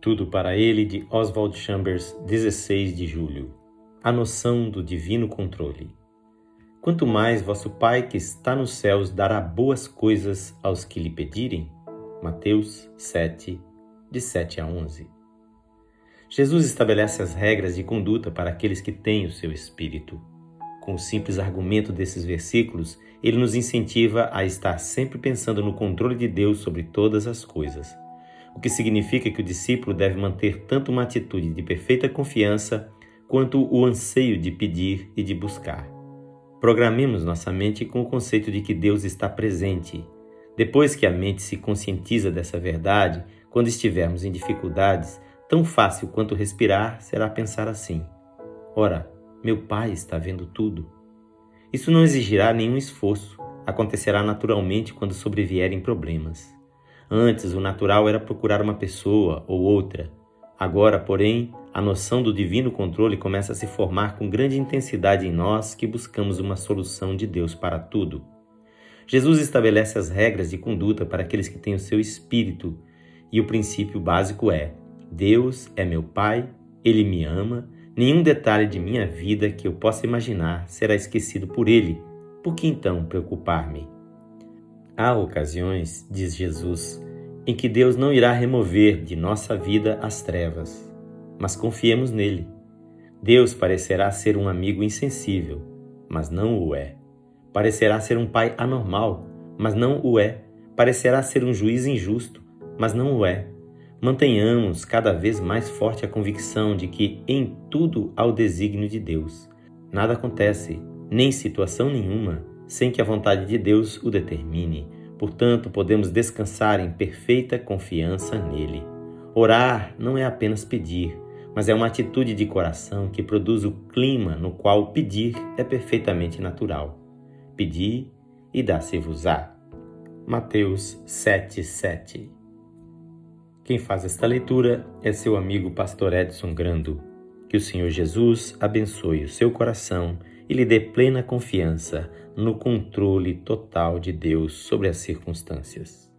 Tudo para ele de Oswald Chambers, 16 de julho. A noção do divino controle. Quanto mais vosso Pai que está nos céus dará boas coisas aos que lhe pedirem. Mateus 7, de 7 a 11. Jesus estabelece as regras de conduta para aqueles que têm o seu espírito. Com o simples argumento desses versículos, ele nos incentiva a estar sempre pensando no controle de Deus sobre todas as coisas o que significa que o discípulo deve manter tanto uma atitude de perfeita confiança quanto o anseio de pedir e de buscar. Programemos nossa mente com o conceito de que Deus está presente. Depois que a mente se conscientiza dessa verdade, quando estivermos em dificuldades, tão fácil quanto respirar será pensar assim: Ora, meu Pai está vendo tudo. Isso não exigirá nenhum esforço, acontecerá naturalmente quando sobrevierem problemas. Antes, o natural era procurar uma pessoa ou outra. Agora, porém, a noção do divino controle começa a se formar com grande intensidade em nós que buscamos uma solução de Deus para tudo. Jesus estabelece as regras de conduta para aqueles que têm o seu espírito, e o princípio básico é: Deus é meu Pai, Ele me ama, nenhum detalhe de minha vida que eu possa imaginar será esquecido por Ele. Por que então preocupar-me? Há ocasiões, diz Jesus, em que Deus não irá remover de nossa vida as trevas, mas confiemos nele. Deus parecerá ser um amigo insensível, mas não o é. Parecerá ser um pai anormal, mas não o é. Parecerá ser um juiz injusto, mas não o é. Mantenhamos cada vez mais forte a convicção de que em tudo há o desígnio de Deus. Nada acontece, nem situação nenhuma, sem que a vontade de Deus o determine. Portanto, podemos descansar em perfeita confiança nele. Orar não é apenas pedir, mas é uma atitude de coração que produz o clima no qual pedir é perfeitamente natural. Pedir e dá-se-vos-á. Mateus 7,7 Quem faz esta leitura é seu amigo pastor Edson Grando. Que o Senhor Jesus abençoe o seu coração e lhe dê plena confiança no controle total de Deus sobre as circunstâncias.